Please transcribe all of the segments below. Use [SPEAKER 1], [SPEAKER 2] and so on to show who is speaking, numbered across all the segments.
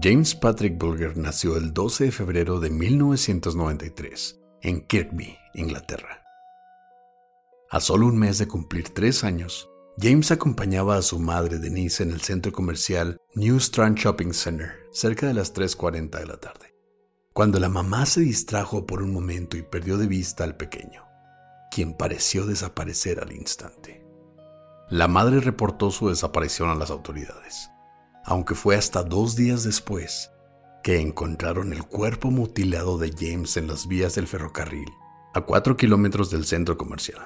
[SPEAKER 1] James Patrick Bulger nació el 12 de febrero de 1993 en Kirkby, Inglaterra. A solo un mes de cumplir tres años, James acompañaba a su madre Denise en el centro comercial New Strand Shopping Center, cerca de las 3.40 de la tarde, cuando la mamá se distrajo por un momento y perdió de vista al pequeño, quien pareció desaparecer al instante. La madre reportó su desaparición a las autoridades, aunque fue hasta dos días después que encontraron el cuerpo mutilado de James en las vías del ferrocarril, a cuatro kilómetros del centro comercial.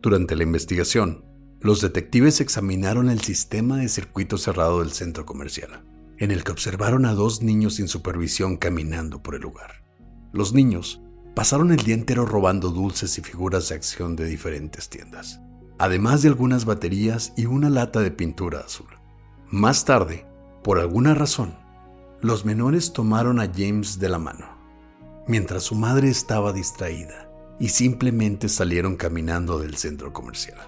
[SPEAKER 1] Durante la investigación, los detectives examinaron el sistema de circuito cerrado del centro comercial, en el que observaron a dos niños sin supervisión caminando por el lugar. Los niños pasaron el día entero robando dulces y figuras de acción de diferentes tiendas, además de algunas baterías y una lata de pintura azul. Más tarde, por alguna razón, los menores tomaron a James de la mano, mientras su madre estaba distraída, y simplemente salieron caminando del centro comercial.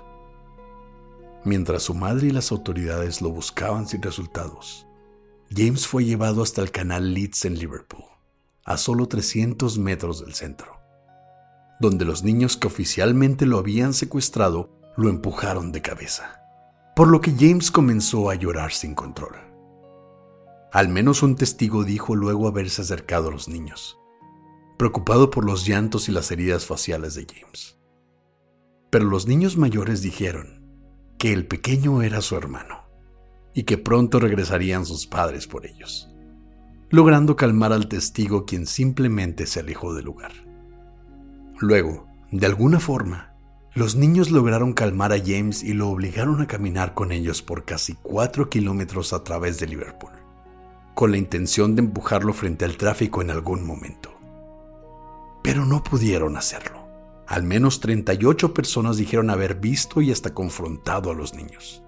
[SPEAKER 1] Mientras su madre y las autoridades lo buscaban sin resultados, James fue llevado hasta el canal Leeds en Liverpool, a solo 300 metros del centro, donde los niños que oficialmente lo habían secuestrado lo empujaron de cabeza, por lo que James comenzó a llorar sin control. Al menos un testigo dijo luego haberse acercado a los niños, preocupado por los llantos y las heridas faciales de James. Pero los niños mayores dijeron que el pequeño era su hermano y que pronto regresarían sus padres por ellos, logrando calmar al testigo quien simplemente se alejó del lugar. Luego, de alguna forma, los niños lograron calmar a James y lo obligaron a caminar con ellos por casi cuatro kilómetros a través de Liverpool, con la intención de empujarlo frente al tráfico en algún momento. Pero no pudieron hacerlo. Al menos 38 personas dijeron haber visto y hasta confrontado a los niños.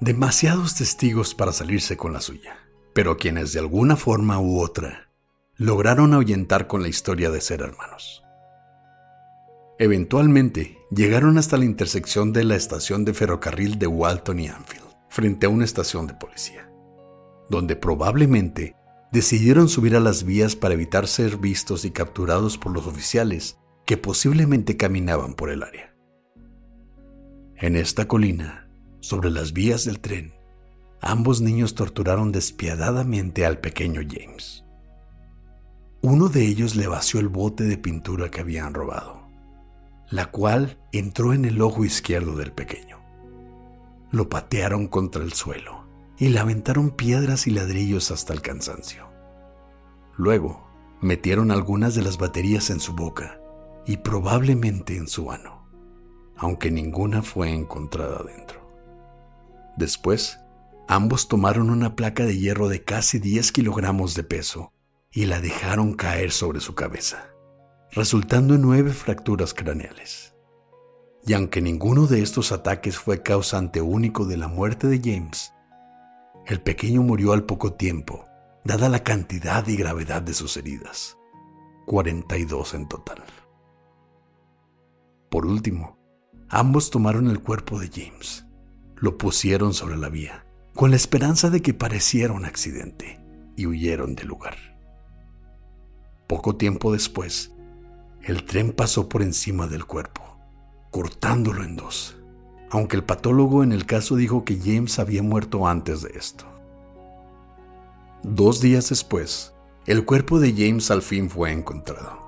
[SPEAKER 1] Demasiados testigos para salirse con la suya, pero quienes de alguna forma u otra lograron ahuyentar con la historia de ser hermanos. Eventualmente llegaron hasta la intersección de la estación de ferrocarril de Walton y Anfield, frente a una estación de policía, donde probablemente decidieron subir a las vías para evitar ser vistos y capturados por los oficiales que posiblemente caminaban por el área. En esta colina, sobre las vías del tren, ambos niños torturaron despiadadamente al pequeño James. Uno de ellos le vació el bote de pintura que habían robado, la cual entró en el ojo izquierdo del pequeño. Lo patearon contra el suelo y le piedras y ladrillos hasta el cansancio. Luego, metieron algunas de las baterías en su boca y probablemente en su ano, aunque ninguna fue encontrada dentro. Después, ambos tomaron una placa de hierro de casi 10 kilogramos de peso y la dejaron caer sobre su cabeza, resultando en nueve fracturas craneales. Y aunque ninguno de estos ataques fue causante único de la muerte de James, el pequeño murió al poco tiempo, dada la cantidad y gravedad de sus heridas, 42 en total. Por último, ambos tomaron el cuerpo de James, lo pusieron sobre la vía, con la esperanza de que pareciera un accidente, y huyeron del lugar. Poco tiempo después, el tren pasó por encima del cuerpo, cortándolo en dos, aunque el patólogo en el caso dijo que James había muerto antes de esto. Dos días después, el cuerpo de James al fin fue encontrado,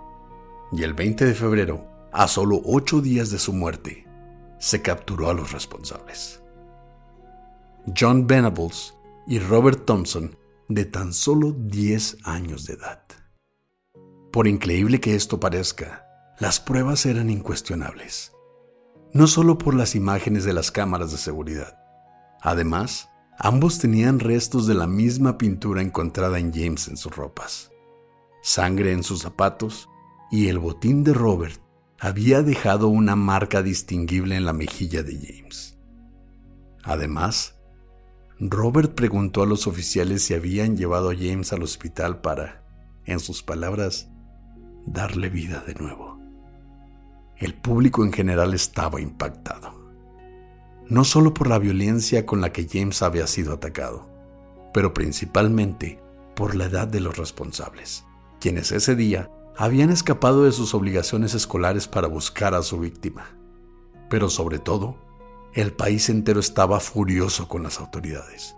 [SPEAKER 1] y el 20 de febrero, a solo ocho días de su muerte, se capturó a los responsables. John Venables y Robert Thompson, de tan solo 10 años de edad. Por increíble que esto parezca, las pruebas eran incuestionables, no solo por las imágenes de las cámaras de seguridad. Además, ambos tenían restos de la misma pintura encontrada en James en sus ropas, sangre en sus zapatos y el botín de Robert había dejado una marca distinguible en la mejilla de James. Además, Robert preguntó a los oficiales si habían llevado a James al hospital para, en sus palabras, darle vida de nuevo. El público en general estaba impactado, no solo por la violencia con la que James había sido atacado, pero principalmente por la edad de los responsables, quienes ese día habían escapado de sus obligaciones escolares para buscar a su víctima. Pero sobre todo, el país entero estaba furioso con las autoridades,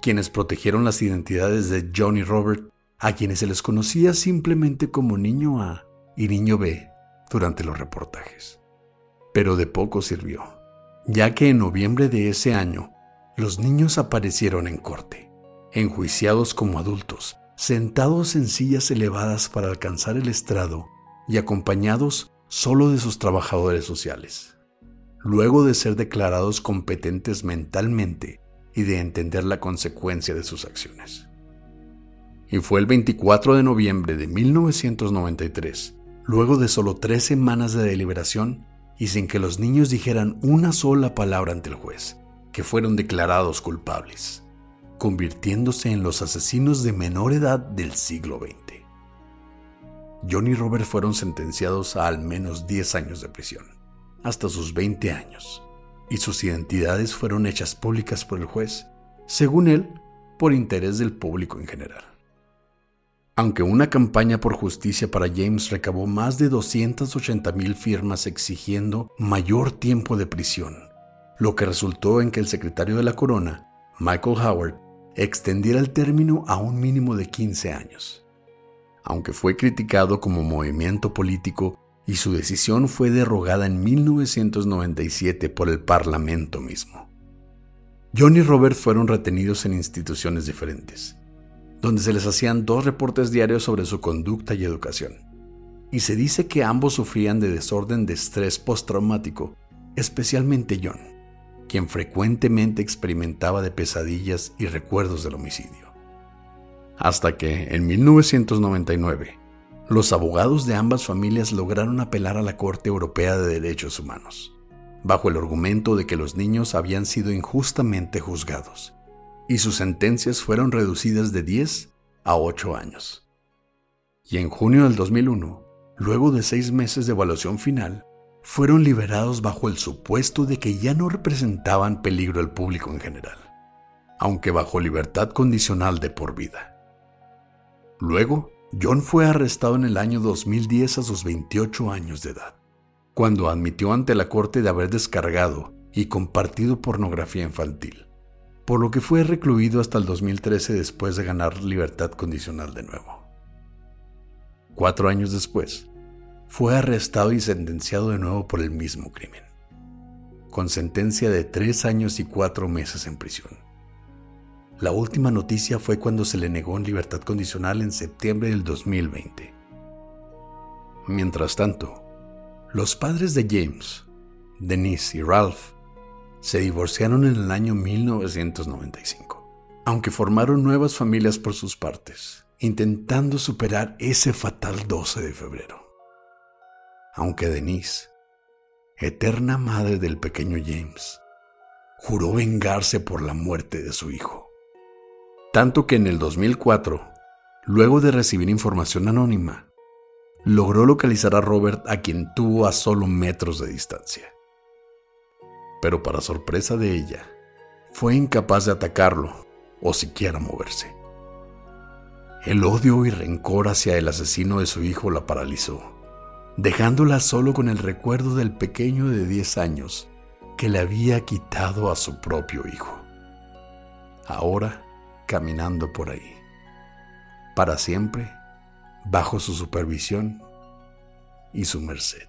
[SPEAKER 1] quienes protegieron las identidades de John y Robert, a quienes se les conocía simplemente como niño A y niño B durante los reportajes. Pero de poco sirvió, ya que en noviembre de ese año, los niños aparecieron en corte, enjuiciados como adultos, sentados en sillas elevadas para alcanzar el estrado y acompañados solo de sus trabajadores sociales. Luego de ser declarados competentes mentalmente y de entender la consecuencia de sus acciones. Y fue el 24 de noviembre de 1993, luego de solo tres semanas de deliberación y sin que los niños dijeran una sola palabra ante el juez, que fueron declarados culpables convirtiéndose en los asesinos de menor edad del siglo XX. John y Robert fueron sentenciados a al menos 10 años de prisión, hasta sus 20 años, y sus identidades fueron hechas públicas por el juez, según él, por interés del público en general. Aunque una campaña por justicia para James recabó más de 280 mil firmas exigiendo mayor tiempo de prisión, lo que resultó en que el secretario de la corona, Michael Howard, extendiera el término a un mínimo de 15 años. Aunque fue criticado como movimiento político y su decisión fue derogada en 1997 por el Parlamento mismo. John y Robert fueron retenidos en instituciones diferentes, donde se les hacían dos reportes diarios sobre su conducta y educación. Y se dice que ambos sufrían de desorden de estrés postraumático, especialmente John quien frecuentemente experimentaba de pesadillas y recuerdos del homicidio. Hasta que, en 1999, los abogados de ambas familias lograron apelar a la Corte Europea de Derechos Humanos, bajo el argumento de que los niños habían sido injustamente juzgados, y sus sentencias fueron reducidas de 10 a 8 años. Y en junio del 2001, luego de seis meses de evaluación final, fueron liberados bajo el supuesto de que ya no representaban peligro al público en general, aunque bajo libertad condicional de por vida. Luego, John fue arrestado en el año 2010 a sus 28 años de edad, cuando admitió ante la corte de haber descargado y compartido pornografía infantil, por lo que fue recluido hasta el 2013 después de ganar libertad condicional de nuevo. Cuatro años después, fue arrestado y sentenciado de nuevo por el mismo crimen, con sentencia de tres años y cuatro meses en prisión. La última noticia fue cuando se le negó en libertad condicional en septiembre del 2020. Mientras tanto, los padres de James, Denise y Ralph, se divorciaron en el año 1995, aunque formaron nuevas familias por sus partes, intentando superar ese fatal 12 de febrero aunque Denise, eterna madre del pequeño James, juró vengarse por la muerte de su hijo. Tanto que en el 2004, luego de recibir información anónima, logró localizar a Robert a quien tuvo a solo metros de distancia. Pero para sorpresa de ella, fue incapaz de atacarlo o siquiera moverse. El odio y rencor hacia el asesino de su hijo la paralizó dejándola solo con el recuerdo del pequeño de 10 años que le había quitado a su propio hijo. Ahora caminando por ahí, para siempre, bajo su supervisión y su merced.